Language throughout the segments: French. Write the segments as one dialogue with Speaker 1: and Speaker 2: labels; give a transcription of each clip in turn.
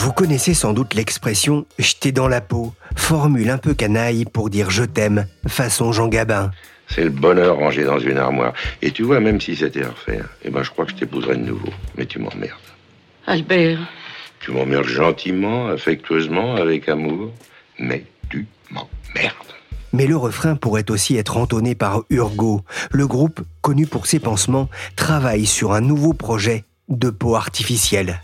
Speaker 1: Vous connaissez sans doute l'expression « jeter dans la peau », formule un peu canaille pour dire « je t'aime », façon Jean Gabin.
Speaker 2: C'est le bonheur rangé dans une armoire. Et tu vois, même si c'était à refaire, eh ben, je crois que je t'épouserais de nouveau. Mais tu m'emmerdes.
Speaker 3: Albert,
Speaker 2: Tu m'emmerdes gentiment, affectueusement, avec amour. Mais tu m'emmerdes.
Speaker 1: Mais le refrain pourrait aussi être entonné par Urgo. Le groupe, connu pour ses pansements, travaille sur un nouveau projet de peau artificielle.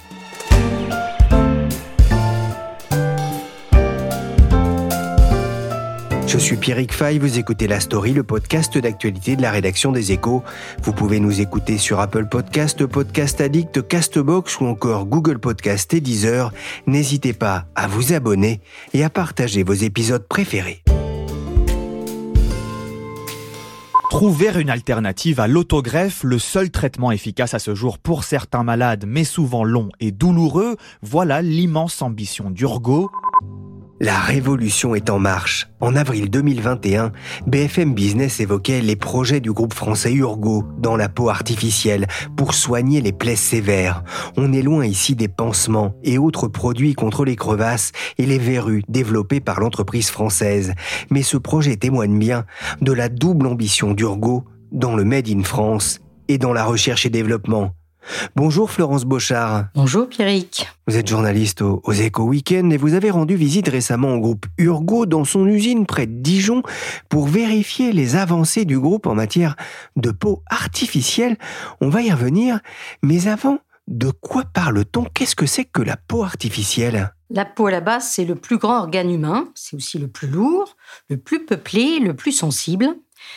Speaker 1: Je suis Pierrick Fay, vous écoutez La Story, le podcast d'actualité de la rédaction des Échos. Vous pouvez nous écouter sur Apple Podcast, Podcast Addict, Castbox ou encore Google Podcast et Deezer. N'hésitez pas à vous abonner et à partager vos épisodes préférés.
Speaker 4: Trouver une alternative à l'autogreffe, le seul traitement efficace à ce jour pour certains malades, mais souvent long et douloureux, voilà l'immense ambition d'Urgo.
Speaker 1: La révolution est en marche. En avril 2021, BFM Business évoquait les projets du groupe français Urgo dans la peau artificielle pour soigner les plaies sévères. On est loin ici des pansements et autres produits contre les crevasses et les verrues développés par l'entreprise française. Mais ce projet témoigne bien de la double ambition d'Urgo dans le Made in France et dans la recherche et développement. Bonjour Florence Beauchard.
Speaker 3: bonjour Pierrick.
Speaker 1: Vous êtes journaliste au- aux Échos Week-end et vous avez rendu visite récemment au groupe Urgo dans son usine près de Dijon pour vérifier les avancées du groupe en matière de peau artificielle. On va y revenir, mais avant, de quoi parle-t-on? Qu'est-ce que c'est que la peau artificielle?
Speaker 3: La peau à la base, c'est le plus grand organe humain, c'est aussi le plus lourd, le plus peuplé, le plus sensible.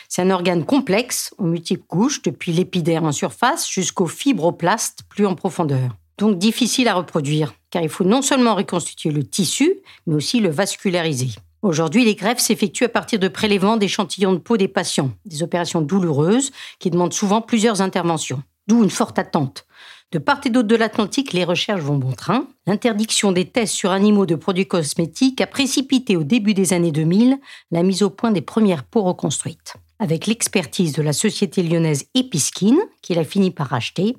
Speaker 3: C'est un organe complexe, aux multiples couches, depuis l'épiderme en surface jusqu'aux fibroblastes plus en profondeur. Donc difficile à reproduire, car il faut non seulement reconstituer le tissu, mais aussi le vasculariser. Aujourd'hui, les greffes s'effectuent à partir de prélèvements d'échantillons de peau des patients, des opérations douloureuses qui demandent souvent plusieurs interventions, d'où une forte attente. De part et d'autre de l'Atlantique, les recherches vont bon train. L'interdiction des tests sur animaux de produits cosmétiques a précipité au début des années 2000 la mise au point des premières peaux reconstruites. Avec l'expertise de la société lyonnaise Episkin, qu'il a fini par racheter,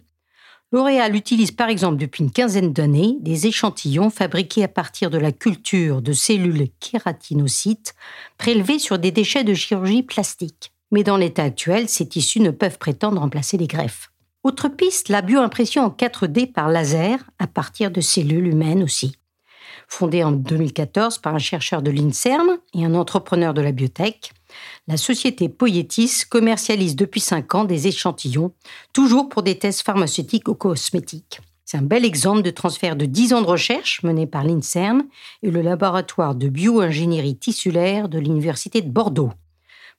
Speaker 3: L'Oréal utilise par exemple depuis une quinzaine d'années des échantillons fabriqués à partir de la culture de cellules kératinocytes prélevées sur des déchets de chirurgie plastique. Mais dans l'état actuel, ces tissus ne peuvent prétendre remplacer les greffes. Autre piste, la bioimpression en 4D par laser à partir de cellules humaines aussi. Fondée en 2014 par un chercheur de l'INSERM et un entrepreneur de la biotech, la société Poietis commercialise depuis 5 ans des échantillons, toujours pour des tests pharmaceutiques ou cosmétiques. C'est un bel exemple de transfert de 10 ans de recherche mené par l'INSERM et le laboratoire de bioingénierie tissulaire de l'Université de Bordeaux.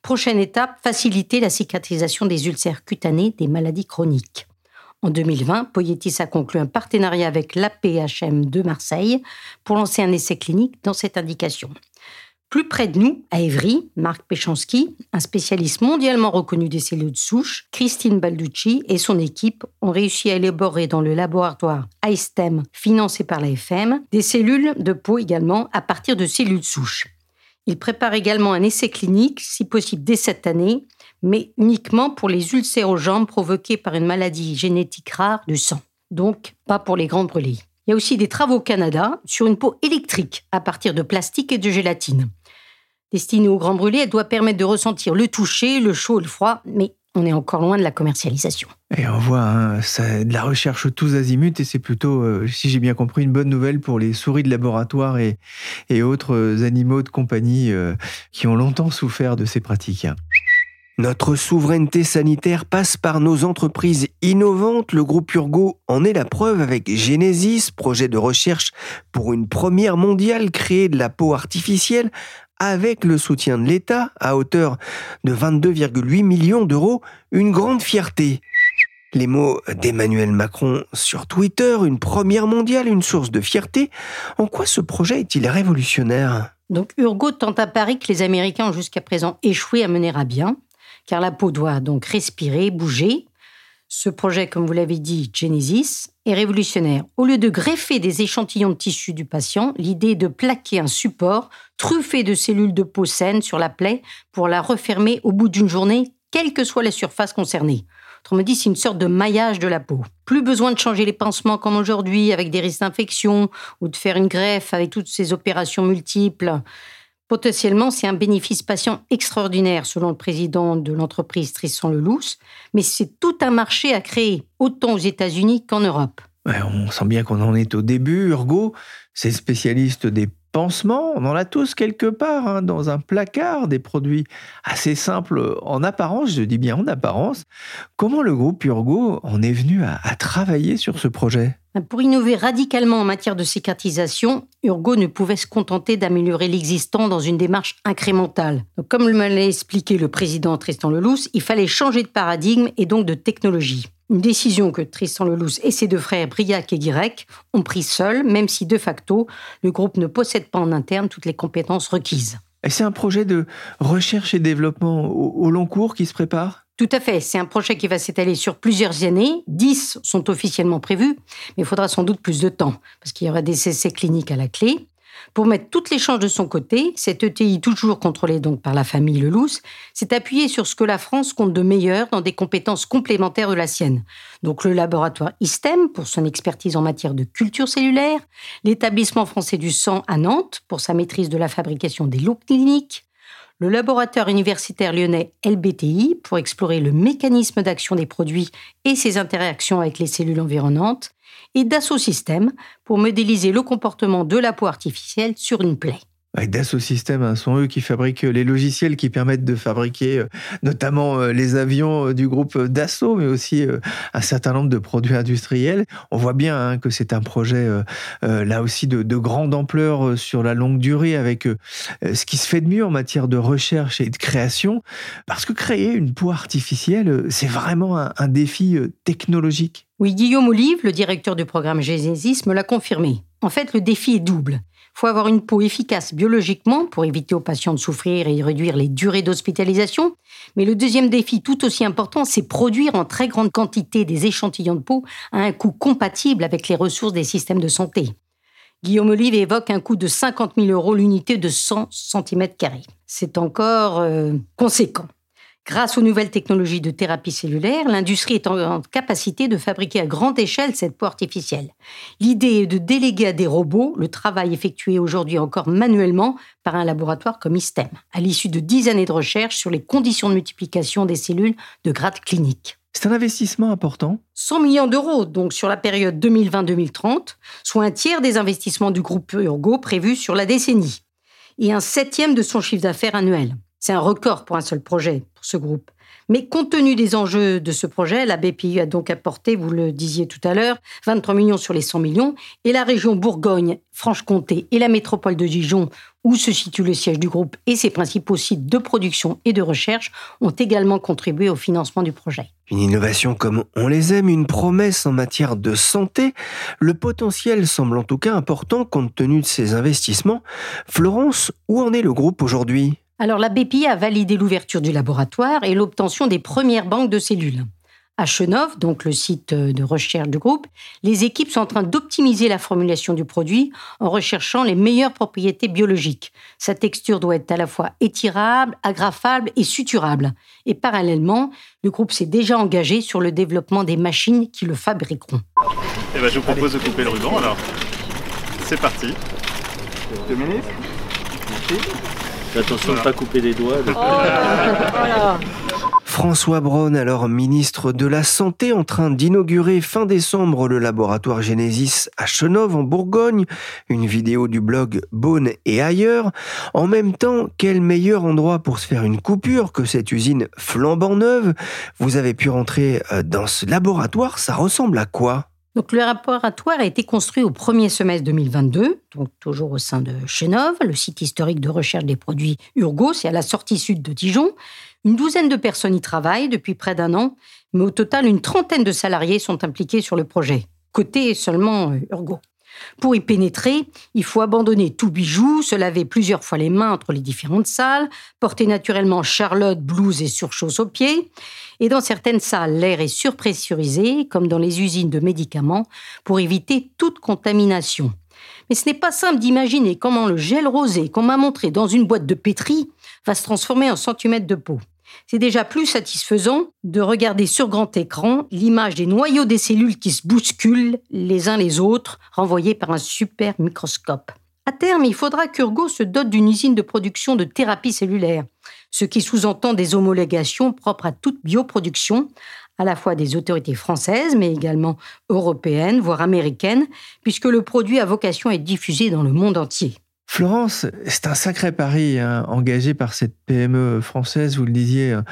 Speaker 3: Prochaine étape, faciliter la cicatrisation des ulcères cutanés des maladies chroniques. En 2020, Poietis a conclu un partenariat avec l'APHM de Marseille pour lancer un essai clinique dans cette indication. Plus près de nous, à Évry, Marc Péchanski, un spécialiste mondialement reconnu des cellules de souche, Christine Balducci et son équipe ont réussi à élaborer dans le laboratoire iStem, financé par l'AFM, des cellules de peau également à partir de cellules de souche. Ils préparent également un essai clinique, si possible dès cette année, mais uniquement pour les ulcères aux jambes provoqués par une maladie génétique rare du sang. Donc, pas pour les grands brûlés. Il y a aussi des travaux au Canada sur une peau électrique à partir de plastique et de gélatine. Destinée aux grands brûlés, elle doit permettre de ressentir le toucher, le chaud et le froid, mais on est encore loin de la commercialisation.
Speaker 5: Et on voit hein, ça- de la recherche tous azimuts et c'est plutôt, euh, si j'ai bien compris, une bonne nouvelle pour les souris de laboratoire et, et autres euh, animaux de compagnie euh, qui ont longtemps souffert de ces pratiques.
Speaker 1: Notre souveraineté sanitaire passe par nos entreprises innovantes. Le groupe Urgo en est la preuve avec Genesis, projet de recherche pour une première mondiale créée de la peau artificielle avec le soutien de l'État à hauteur de 22,8 millions d'euros. Une grande fierté. Les mots d'Emmanuel Macron sur Twitter, une première mondiale, une source de fierté. En quoi ce projet est-il révolutionnaire?
Speaker 3: Donc Urgo tente à Paris que les Américains ont jusqu'à présent échoué à mener à bien, car la peau doit donc respirer, bouger. Ce projet, comme vous l'avez dit, Genesis, est révolutionnaire. Au lieu de greffer des échantillons de tissu du patient, l'idée est de plaquer un support truffé de cellules de peau saine sur la plaie pour la refermer au bout d'une journée, quelle que soit la surface concernée. Autrement dit, c'est une sorte de maillage de la peau. Plus besoin de changer les pansements comme aujourd'hui avec des risques d'infection ou de faire une greffe avec toutes ces opérations multiples. Potentiellement, c'est un bénéfice patient extraordinaire selon le président de l'entreprise Tristan Lelouch, mais c'est tout un marché à créer, autant aux États-Unis qu'en Europe.
Speaker 5: on sent bien qu'on en est au début. Urgo, c'est spécialiste des pansements, on en a tous quelque part hein, dans un placard, des produits assez simples en apparence, je dis bien en apparence. Comment le groupe Urgo en est venu à, travailler sur ce projet?
Speaker 3: Pour innover radicalement en matière de cicatrisation, Urgo ne pouvait se contenter d'améliorer l'existant dans une démarche incrémentale. comme me l'a expliqué le président Tristan Lelouch, il fallait changer de paradigme et donc de technologie. Une décision que Tristan Lelouch et ses deux frères Briac et Guirec ont prise seuls, même si de facto, le groupe ne possède pas en interne toutes les compétences requises.
Speaker 5: Et c'est un projet de recherche et développement au, long cours qui se prépare?
Speaker 3: Tout à fait. C'est un projet qui va s'étaler sur plusieurs années. Dix sont officiellement prévus, mais il faudra sans doute plus de temps, parce qu'il y aura des essais cliniques à la clé. Pour mettre toutes les chances de son côté, cette ETI, toujours contrôlée par la famille Lelouch, s'est appuyée sur ce que la France compte de meilleur dans des compétences complémentaires de la sienne. Donc le laboratoire ISTEM pour son expertise en matière de culture cellulaire, l'établissement français du sang à Nantes pour sa maîtrise de la fabrication des lots cliniques, le laboratoire universitaire lyonnais LBTI pour explorer le mécanisme d'action des produits et ses interactions avec les cellules environnantes, et Dassault Systèmes pour modéliser le comportement de la peau artificielle sur une plaie.
Speaker 5: Dassault Systèmes hein, sont eux qui fabriquent les logiciels qui permettent de fabriquer euh, notamment euh, les avions euh, du groupe Dassault, mais aussi un certain nombre de produits industriels. On voit bien hein, que c'est un projet là aussi de, de, grande ampleur sur la longue durée avec ce qui se fait de mieux en matière de recherche et de création, parce que créer une peau artificielle, c'est vraiment un, un défi technologique.
Speaker 3: Oui, Guillaume Olive, le directeur du programme Genesis, me l'a confirmé. En fait, le défi est double. Il faut avoir une peau efficace biologiquement pour éviter aux patients de souffrir et réduire les durées d'hospitalisation. Mais le deuxième défi, tout aussi important, c'est produire en très grande quantité des échantillons de peau à un coût compatible avec les ressources des systèmes de santé. Guillaume Olive évoque un coût de 50 000 euros l'unité de 100 cm. C'est encore euh, conséquent. Grâce aux nouvelles technologies de thérapie cellulaire, l'industrie est en capacité de fabriquer à grande échelle cette peau artificielle. L'idée est de déléguer à des robots le travail effectué aujourd'hui encore manuellement par un laboratoire comme ISTEM, à l'issue de dix années de recherche sur les conditions de multiplication des cellules de grade clinique.
Speaker 5: C'est un investissement important
Speaker 3: 100 millions d'euros, donc sur la période 2020-2030, soit un tiers des investissements du groupe Urgo prévus sur la décennie, et un septième de son chiffre d'affaires annuel. C'est un record pour un seul projet, pour ce groupe. Mais compte tenu des enjeux de ce projet, la BPI a donc apporté, vous le disiez tout à l'heure, 23 millions sur les 100 millions, et la région Bourgogne, Franche-Comté et la métropole de Dijon, où se situe le siège du groupe et ses principaux sites de production et de recherche, ont également contribué au financement du projet.
Speaker 1: Une innovation comme on les aime, une promesse en matière de santé. Le potentiel semble en tout cas important compte tenu de ces investissements. Florence, où en est le groupe aujourd'hui?
Speaker 3: Alors la BPI a validé l'ouverture du laboratoire et l'obtention des premières banques de cellules. À Chenov, donc le site de recherche du groupe, les équipes sont en train d'optimiser la formulation du produit en recherchant les meilleures propriétés biologiques. Sa texture doit être à la fois étirable, agrafable et suturable. Et parallèlement, le groupe s'est déjà engagé sur le développement des machines qui le fabriqueront.
Speaker 6: Eh ben, je vous propose de couper le ruban alors. C'est parti.
Speaker 5: Deux minutes. Merci.
Speaker 7: Attention de ne pas couper les doigts.
Speaker 1: François Braun, alors ministre de la Santé, en train d'inaugurer fin décembre le laboratoire Genesis à Chenov en Bourgogne, une vidéo du blog Bone et ailleurs. En même temps, quel meilleur endroit pour se faire une coupure que cette usine flambant neuve? Vous avez pu rentrer euh, dans ce laboratoire, ça ressemble à quoi?
Speaker 3: Donc, le laboratoire a été construit au premier semestre 2022, donc toujours au sein de Chenov, le site historique de recherche des produits Urgo, c'est à la sortie sud de Dijon. Une douzaine de personnes y travaillent depuis près d'un an, mais au total, une trentaine de salariés sont impliqués sur le projet. Côté seulement euh, Urgo. Pour y pénétrer, il faut abandonner tout bijou, se laver plusieurs fois les mains entre les différentes salles, porter naturellement charlotte, blouse et surchausse aux pieds. Et dans certaines salles, l'air est surpressurisé, comme dans les usines de médicaments, pour éviter toute contamination. Mais ce n'est pas simple d'imaginer comment le gel rosé qu'on m'a montré dans une boîte de pétri va se transformer en centimètres de peau. C'est déjà plus satisfaisant de regarder sur grand écran l'image des noyaux des cellules qui se bousculent les uns les autres, renvoyés par un super microscope. À terme, il faudra qu'Urgo se dote d'une usine de production de thérapie cellulaire, ce qui sous-entend des homologations propres à toute bioproduction, à la fois des autorités françaises, mais également européennes, voire américaines, puisque le produit a vocation à être diffusé dans le monde entier.
Speaker 5: Florence, c'est un sacré pari hein, engagé par cette PME française, vous le disiez, hein.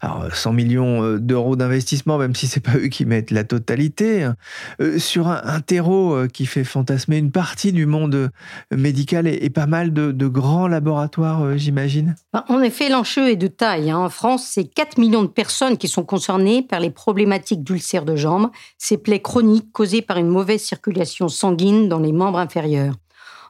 Speaker 5: alors 100 millions euh, d'euros d'investissement, même si c'est pas eux qui mettent la totalité, hein. euh, sur un, terreau euh, qui fait fantasmer une partie du monde médical et, pas mal de, grands laboratoires, j'imagine.
Speaker 3: Bah, en effet, l'enjeu est de taille. En France, c'est 4 millions de personnes qui sont concernées par les problématiques d'ulcères de jambes, ces plaies chroniques causées par une mauvaise circulation sanguine dans les membres inférieurs.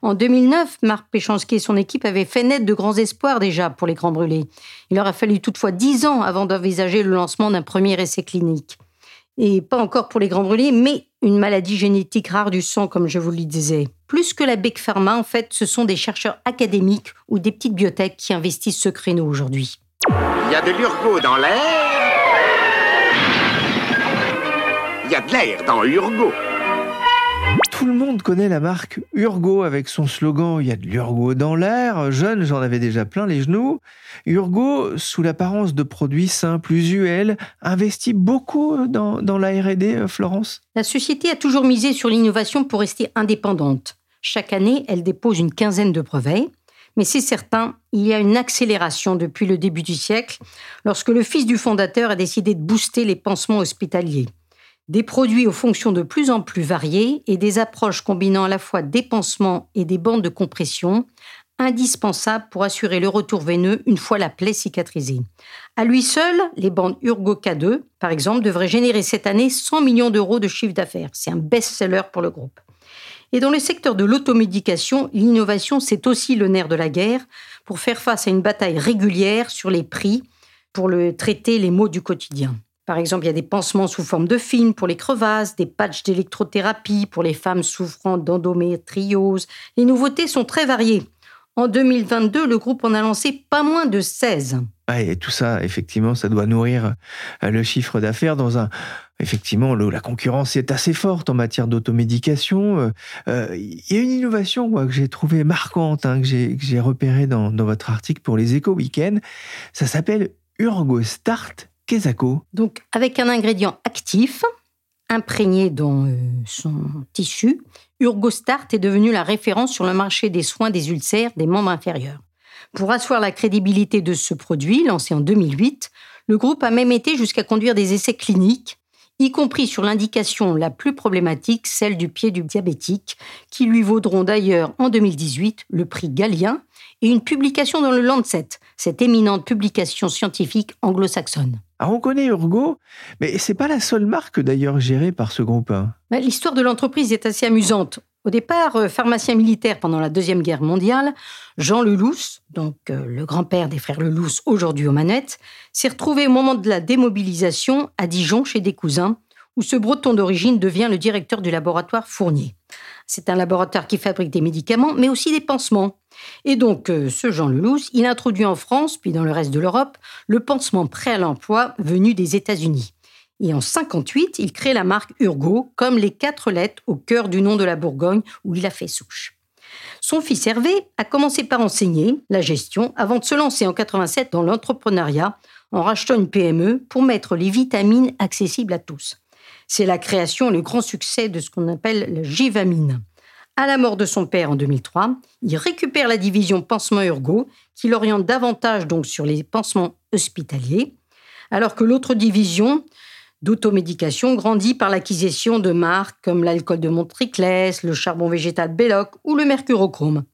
Speaker 3: En 2009, Marc Péchanski et son équipe avaient fait naître de grands espoirs déjà pour les grands brûlés. Il leur a fallu toutefois dix ans avant d'envisager le lancement d'un premier essai clinique. Et pas encore pour les grands brûlés, mais une maladie génétique rare du sang, comme je vous le disais. Plus que la Big Pharma, en fait, ce sont des chercheurs académiques ou des petites biotech qui investissent ce créneau aujourd'hui.
Speaker 8: Il y a de l'urgo dans l'air. Il y a de l'air dans Urgo.
Speaker 5: Tout le monde connaît la marque Urgo avec son slogan Il y a de l'Urgo dans l'air. Jeune, j'en avais déjà plein les genoux. Urgo, sous l'apparence de produits simples, usuels, investit beaucoup dans, la RD, euh, Florence?
Speaker 3: La société a toujours misé sur l'innovation pour rester indépendante. Chaque année, elle dépose une quinzaine de brevets. Mais c'est certain, il y a une accélération depuis le début du siècle, lorsque le fils du fondateur a décidé de booster les pansements hospitaliers des produits aux fonctions de plus en plus variées et des approches combinant à la fois des pansements et des bandes de compression, indispensables pour assurer le retour veineux une fois la plaie cicatrisée. À lui seul, les bandes Urgo K2, par exemple, devraient générer cette année 100 millions d'euros de chiffre d'affaires. C'est un best-seller pour le groupe. Et dans le secteur de l'automédication, l'innovation, c'est aussi le nerf de la guerre pour faire face à une bataille régulière sur les prix pour le traiter les maux du quotidien. Par exemple, il y a des pansements sous forme de film pour les crevasses, des patchs d'électrothérapie pour les femmes souffrant d'endométriose. Les nouveautés sont très variées. En 2022, le groupe en a lancé pas moins de 16.
Speaker 5: et tout ça, effectivement, ça doit nourrir euh, le chiffre d'affaires dans un... Effectivement, la concurrence est assez forte en matière d'automédication. Euh, euh, il y a une innovation que j'ai trouvée marquante, hein, que j'ai repérée dans, votre article pour les éco week Ça s'appelle UrgoStart
Speaker 3: donc, avec un ingrédient actif, imprégné dans euh, son tissu, Urgostart est devenu la référence sur le marché des soins des ulcères des membres inférieurs. Pour asseoir la crédibilité de ce produit, lancé en 2008, le groupe a même été jusqu'à conduire des essais cliniques, y compris sur l'indication la plus problématique, celle du pied du diabétique, qui lui vaudront d'ailleurs en 2018 le prix Galien et une publication dans le Lancet, cette éminente publication scientifique anglo-saxonne.
Speaker 5: Alors on connaît Urgo, mais c'est pas la seule marque d'ailleurs gérée par ce groupe. Hein.
Speaker 3: L'histoire de l'entreprise est assez amusante. Au départ, euh, pharmacien militaire pendant la Deuxième Guerre mondiale, Jean Lelousse, donc euh, le grand-père des frères Lelousse aujourd'hui aux manettes, s'est retrouvé au moment de la démobilisation à Dijon chez des cousins, où ce breton d'origine devient le directeur du laboratoire Fournier. C'est un laboratoire qui fabrique des médicaments, mais aussi des pansements. Et donc, euh, ce Jean Lelouch, il introduit en France, puis dans le reste de l'Europe, le pansement prêt à l'emploi venu des États-Unis. Et en 58, il crée la marque Urgo, comme les quatre lettres au cœur du nom de la Bourgogne où il a fait souche. Son fils Hervé a commencé par enseigner la gestion avant de se lancer en 87 dans l'entrepreneuriat en rachetant une PME pour mettre les vitamines accessibles à tous. C'est la création et le grand succès de ce qu'on appelle la Givamine. À la mort de son père en 2003, il récupère la division pansement urgo, qui l'oriente davantage donc sur les pansements hospitaliers, alors que l'autre division d'automédication grandit par l'acquisition de marques comme l'alcool de Montriclès, le charbon végétal Belloc ou le mercurochrome.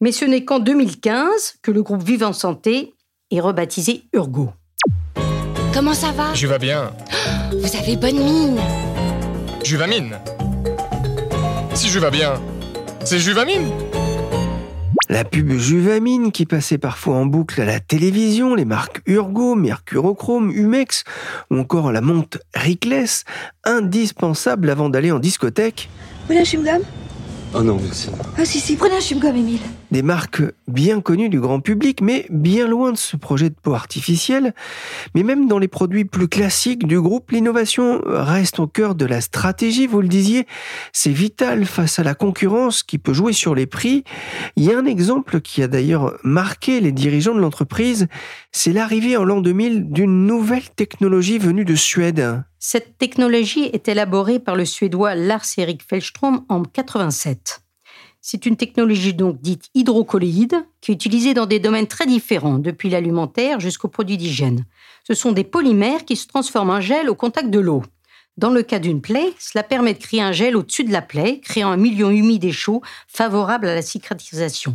Speaker 3: Mais ce n'est qu'en 2015 que le groupe Vivant Santé et rebaptisé Urgo.
Speaker 9: Comment ça va?
Speaker 10: Je vais bien.
Speaker 9: Vous avez bonne mine.
Speaker 10: Juvamine. Si je vais bien, c'est Juvamine?
Speaker 1: La pub Juvamine qui passait parfois en boucle à la télévision, les marques Urgo, Mercurochrome, Humex ou encore la montre Rickless, indispensable avant d'aller en discothèque.
Speaker 11: Oh non, merci.
Speaker 12: Ah si, si, prenez un chewing-gum, Émile.
Speaker 1: Des marques bien connues du grand public, mais bien loin de ce projet de peau artificielle. Mais même dans les produits plus classiques du groupe, l'innovation reste au cœur de la stratégie, vous le disiez. C'est vital face à la concurrence qui peut jouer sur les prix. Il y a un exemple qui a d'ailleurs marqué les dirigeants de l'entreprise, c'est l'arrivée en l'an 2000 d'une nouvelle technologie venue de Suède.
Speaker 3: Cette technologie est élaborée par le Suédois Lars-Erik Fellström en 87. C'est une technologie donc dite hydrocolloïde qui est utilisée dans des domaines très différents, depuis l'alimentaire jusqu'aux produits d'hygiène. Ce sont des polymères qui se transforment en gel au contact de l'eau. Dans le cas d'une plaie, cela permet de créer un gel au-dessus de la plaie, créant un milieu humide et chaud favorable à la cicatrisation.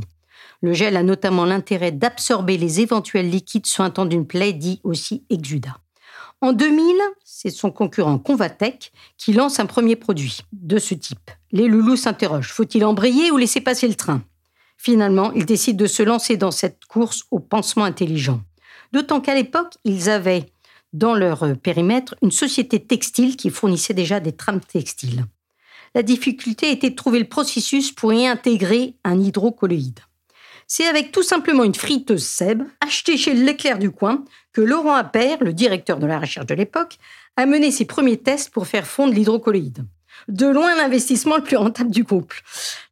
Speaker 3: Le gel a notamment l'intérêt d'absorber les éventuels liquides suintants d'une plaie, dit aussi exudat. En 2000, c'est son concurrent Convatec qui lance un premier produit de ce type. Les loulous s'interrogent, faut-il embrayer ou laisser passer le train? Finalement, ils décident de se lancer dans cette course au pansement intelligent. D'autant qu'à l'époque, ils avaient dans leur périmètre une société textile qui fournissait déjà des trames textiles. La difficulté était de trouver le processus pour y intégrer un hydrocolloïde. C'est avec tout simplement une friteuse Seb, achetée chez l'éclair du coin, que Laurent Appert, le directeur de la recherche de l'époque, a mené ses premiers tests pour faire fondre l'hydrocolloïde. De loin l'investissement le plus rentable du couple.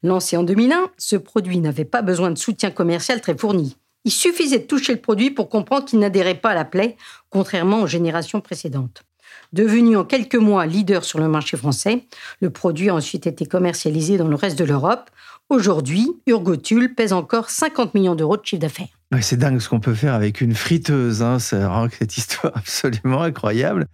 Speaker 3: Lancé en 2001, ce produit n'avait pas besoin de soutien commercial très fourni. Il suffisait de toucher le produit pour comprendre qu'il n'adhérait pas à la plaie, contrairement aux générations précédentes. Devenu en quelques mois leader sur le marché français, le produit a ensuite été commercialisé dans le reste de l'Europe, Aujourd'hui, Urgotul pèse encore 50 millions d'euros de chiffre d'affaires.
Speaker 5: C'est dingue ce qu'on peut faire avec une friteuse. Hein. C'est vraiment cette histoire absolument incroyable.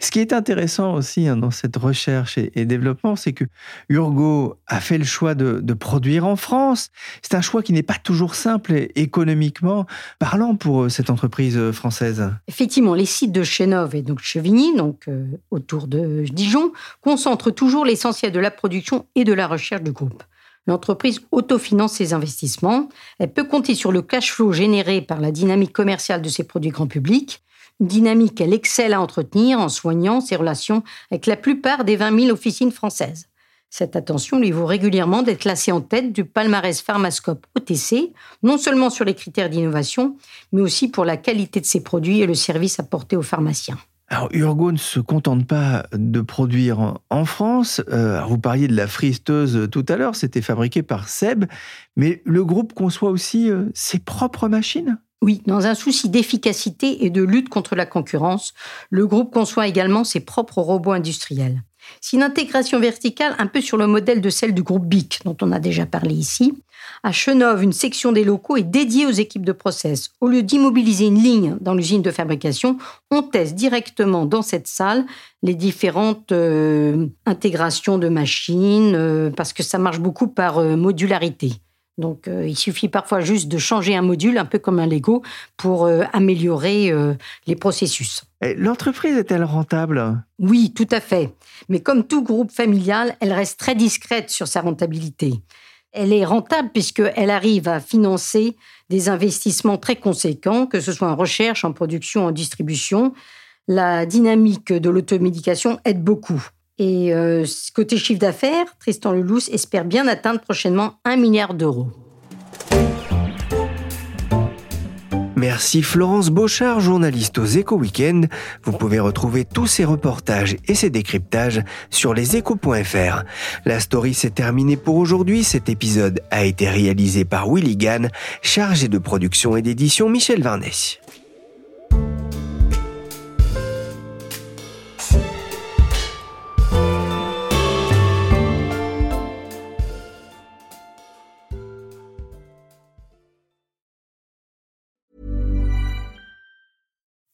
Speaker 5: Ce qui est intéressant aussi hein, dans cette recherche et, développement, c'est que Urgo a fait le choix de, produire en France. C'est un choix qui n'est pas toujours simple économiquement parlant pour euh, cette entreprise euh, française.
Speaker 3: Effectivement, les sites de Chenov et donc Chevigny, donc euh, autour de Dijon, concentrent toujours l'essentiel de la production et de la recherche du groupe. L'entreprise autofinance ses investissements. Elle peut compter sur le cash flow généré par la dynamique commerciale de ses produits grand public, une dynamique qu'elle excelle à entretenir en soignant ses relations avec la plupart des 20 000 officines françaises. Cette attention lui vaut régulièrement d'être classée en tête du palmarès Pharmascope OTC, non seulement sur les critères d'innovation, mais aussi pour la qualité de ses produits et le service apporté aux pharmaciens.
Speaker 5: Alors, Urgo ne se contente pas de produire en France. Euh, vous parliez de la fristeuse tout à l'heure, c'était fabriqué par Seb, mais le groupe conçoit aussi euh, ses propres machines?
Speaker 3: Oui, dans un souci d'efficacité et de lutte contre la concurrence, le groupe conçoit également ses propres robots industriels. C'est une intégration verticale un peu sur le modèle de celle du groupe BIC, dont on a déjà parlé ici, à Chenov, une section des locaux est dédiée aux équipes de process. Au lieu d'immobiliser une ligne dans l'usine de fabrication, on teste directement dans cette salle les différentes euh, intégrations de machines, euh, parce que ça marche beaucoup par euh, modularité. Donc, il suffit parfois juste de changer un module, un peu comme un Lego, pour améliorer les processus.
Speaker 5: L'entreprise est-elle rentable?
Speaker 3: Oui, tout à fait. Mais comme tout groupe familial, elle reste très discrète sur sa rentabilité elle est rentable puisqu'elle arrive à financer des investissements très conséquents, que ce soit en recherche, en production, en distribution. La dynamique de l'automédication aide beaucoup. Et euh, côté chiffre d'affaires, Tristan Lelouch espère bien atteindre prochainement un milliard d'euros.
Speaker 1: Merci Florence Beauchard, journaliste aux Échos Weekend. Vous pouvez retrouver tous ces reportages et ces décryptages sur leséchos.fr. La story s'est terminée pour aujourd'hui. Cet épisode a été réalisé par Willy Gann, chargé de production et d'édition Michel Varnet.